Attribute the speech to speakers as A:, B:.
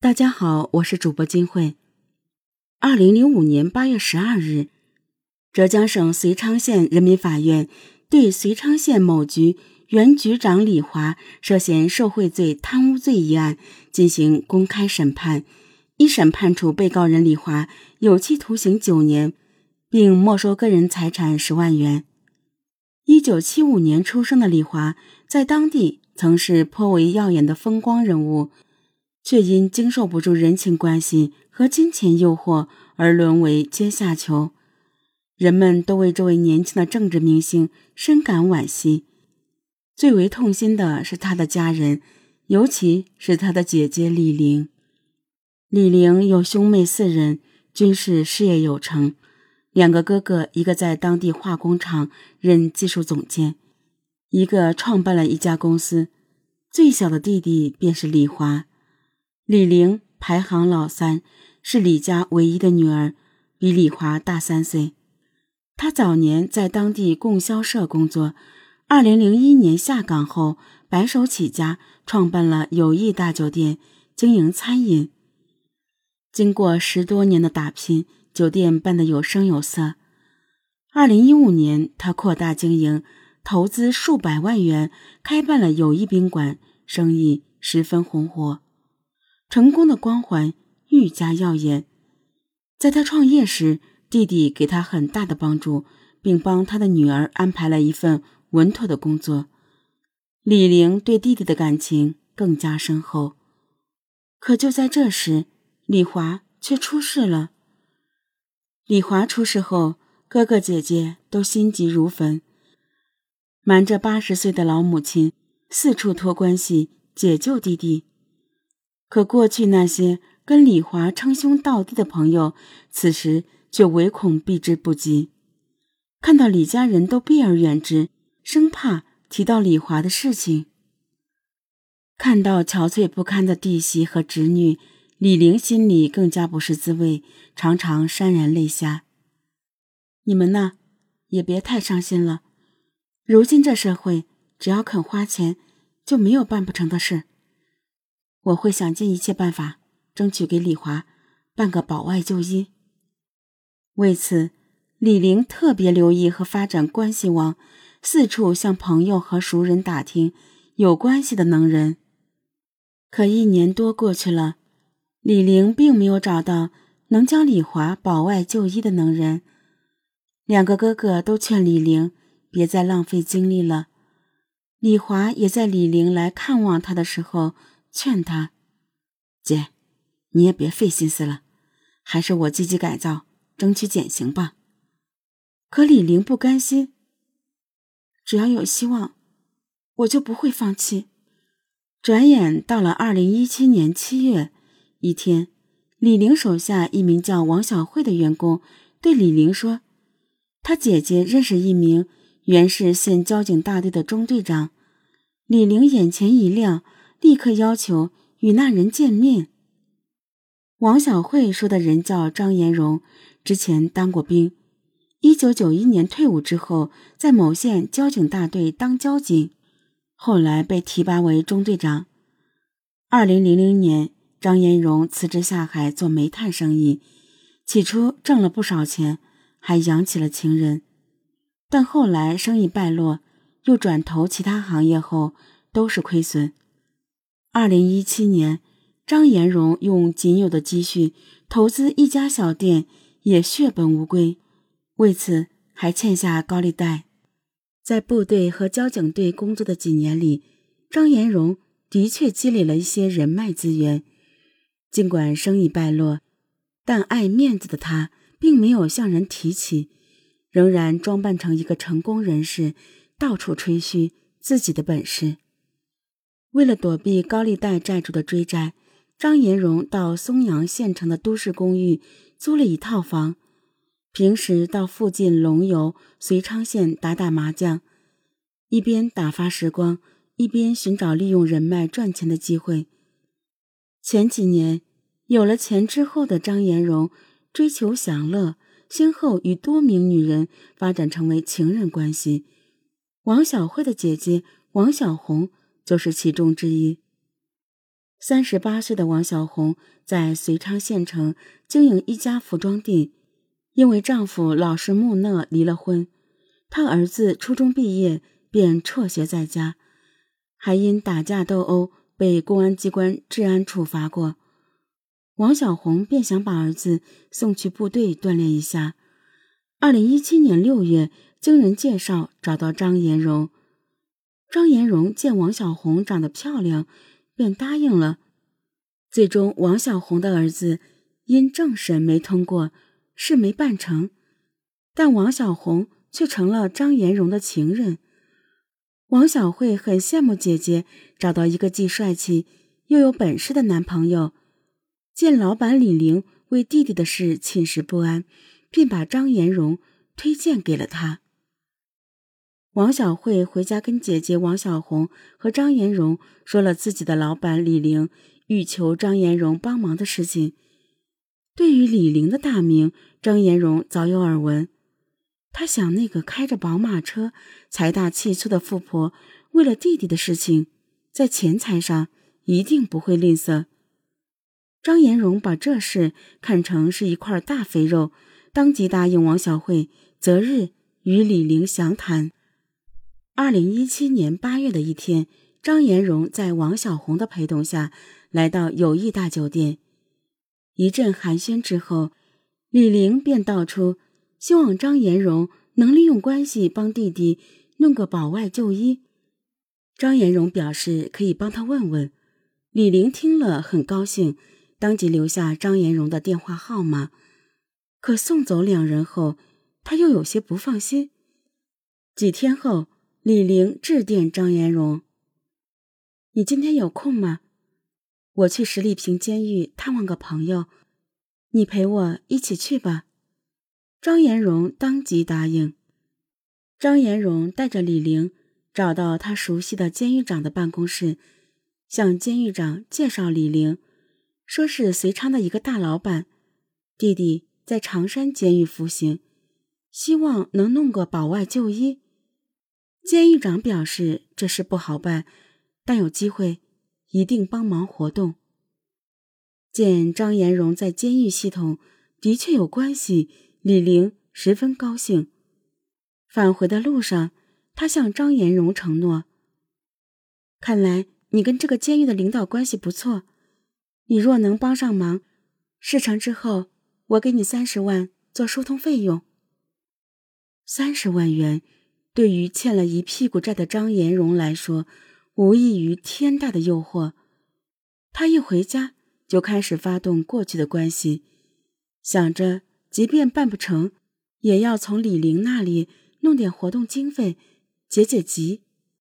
A: 大家好，我是主播金慧。二零零五年八月十二日，浙江省遂昌县人民法院对遂昌县某局原局长李华涉嫌受贿罪、贪污罪一案进行公开审判，一审判处被告人李华有期徒刑九年，并没收个人财产十万元。一九七五年出生的李华，在当地曾是颇为耀眼的风光人物。却因经受不住人情关系和金钱诱惑而沦为阶下囚，人们都为这位年轻的政治明星深感惋惜。最为痛心的是他的家人，尤其是他的姐姐李玲。李玲有兄妹四人，均是事业有成。两个哥哥，一个在当地化工厂任技术总监，一个创办了一家公司。最小的弟弟便是李华。李玲排行老三，是李家唯一的女儿，比李华大三岁。她早年在当地供销社工作，二零零一年下岗后白手起家，创办了友谊大酒店，经营餐饮。经过十多年的打拼，酒店办得有声有色。二零一五年，他扩大经营，投资数百万元，开办了友谊宾馆，生意十分红火。成功的光环愈加耀眼。在他创业时，弟弟给他很大的帮助，并帮他的女儿安排了一份稳妥的工作。李玲对弟弟的感情更加深厚。可就在这时，李华却出事了。李华出事后，哥哥姐姐都心急如焚，瞒着八十岁的老母亲，四处托关系解救弟弟。可过去那些跟李华称兄道弟的朋友，此时却唯恐避之不及。看到李家人都避而远之，生怕提到李华的事情。看到憔悴不堪的弟媳和侄女，李玲心里更加不是滋味，常常潸然泪下。你们呢，也别太伤心了。如今这社会，只要肯花钱，就没有办不成的事。我会想尽一切办法，争取给李华办个保外就医。为此，李玲特别留意和发展关系网，四处向朋友和熟人打听有关系的能人。可一年多过去了，李玲并没有找到能将李华保外就医的能人。两个哥哥都劝李玲别再浪费精力了。李华也在李玲来看望他的时候。劝他，姐，你也别费心思了，还是我积极改造，争取减刑吧。可李玲不甘心，只要有希望，我就不会放弃。转眼到了二零一七年七月，一天，李玲手下一名叫王小慧的员工对李玲说：“他姐姐认识一名原是县交警大队的中队长。”李玲眼前一亮。立刻要求与那人见面。王小慧说的人叫张延荣，之前当过兵，一九九一年退伍之后，在某县交警大队当交警，后来被提拔为中队长。二零零零年，张延荣辞职下海做煤炭生意，起初挣了不少钱，还养起了情人，但后来生意败落，又转投其他行业后都是亏损。二零一七年，张延荣用仅有的积蓄投资一家小店，也血本无归，为此还欠下高利贷。在部队和交警队工作的几年里，张延荣的确积累了一些人脉资源。尽管生意败落，但爱面子的他并没有向人提起，仍然装扮成一个成功人士，到处吹嘘自己的本事。为了躲避高利贷债主的追债，张延荣到松阳县城的都市公寓租了一套房，平时到附近龙游遂昌县打打麻将，一边打发时光，一边寻找利用人脉赚钱的机会。前几年有了钱之后的张延荣追求享乐，先后与多名女人发展成为情人关系。王小慧的姐姐王小红。就是其中之一。三十八岁的王小红在遂昌县城经营一家服装店，因为丈夫老实木讷，离了婚。她儿子初中毕业便辍学在家，还因打架斗殴被公安机关治安处罚过。王小红便想把儿子送去部队锻炼一下。二零一七年六月，经人介绍找到张延荣。张延荣见王小红长得漂亮。便答应了。最终，王小红的儿子因政审没通过，事没办成，但王小红却成了张延荣的情人。王小慧很羡慕姐姐找到一个既帅气又有本事的男朋友，见老板李玲为弟弟的事寝食不安，便把张延荣推荐给了他。王小慧回家跟姐姐王小红和张延荣说了自己的老板李玲欲求张延荣帮忙的事情。对于李玲的大名，张延荣早有耳闻。他想，那个开着宝马车、财大气粗的富婆，为了弟弟的事情，在钱财上一定不会吝啬。张延荣把这事看成是一块大肥肉，当即答应王小慧择日与李玲详谈。二零一七年八月的一天，张延荣在王小红的陪同下来到友谊大酒店。一阵寒暄之后，李玲便道出希望张延荣能利用关系帮弟弟弄个保外就医。张延荣表示可以帮他问问。李玲听了很高兴，当即留下张延荣的电话号码。可送走两人后，他又有些不放心。几天后。李玲致电张延荣：“你今天有空吗？我去十里坪监狱探望个朋友，你陪我一起去吧。”张延荣当即答应。张延荣带着李玲找到他熟悉的监狱长的办公室，向监狱长介绍李玲，说是隋昌的一个大老板，弟弟在常山监狱服刑，希望能弄个保外就医。监狱长表示这事不好办，但有机会一定帮忙活动。见张延荣在监狱系统的确有关系，李玲十分高兴。返回的路上，他向张延荣承诺：“看来你跟这个监狱的领导关系不错，你若能帮上忙，事成之后我给你三十万做疏通费用。”三十万元。对于欠了一屁股债的张延荣来说，无异于天大的诱惑。他一回家就开始发动过去的关系，想着即便办不成，也要从李玲那里弄点活动经费，解解急。